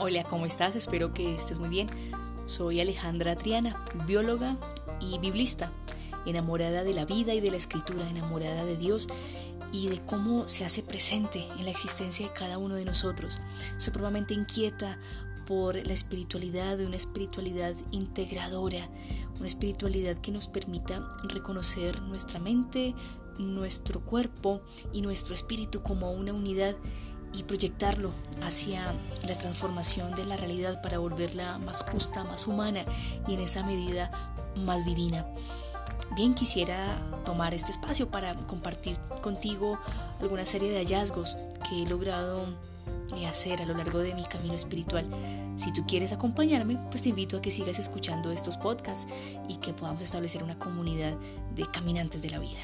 Hola, ¿cómo estás? Espero que estés muy bien. Soy Alejandra Triana, bióloga y biblista, enamorada de la vida y de la escritura, enamorada de Dios y de cómo se hace presente en la existencia de cada uno de nosotros. Supremamente inquieta por la espiritualidad, una espiritualidad integradora, una espiritualidad que nos permita reconocer nuestra mente, nuestro cuerpo y nuestro espíritu como una unidad y proyectarlo hacia la transformación de la realidad para volverla más justa, más humana y en esa medida más divina. Bien quisiera tomar este espacio para compartir contigo alguna serie de hallazgos que he logrado eh, hacer a lo largo de mi camino espiritual. Si tú quieres acompañarme, pues te invito a que sigas escuchando estos podcasts y que podamos establecer una comunidad de caminantes de la vida.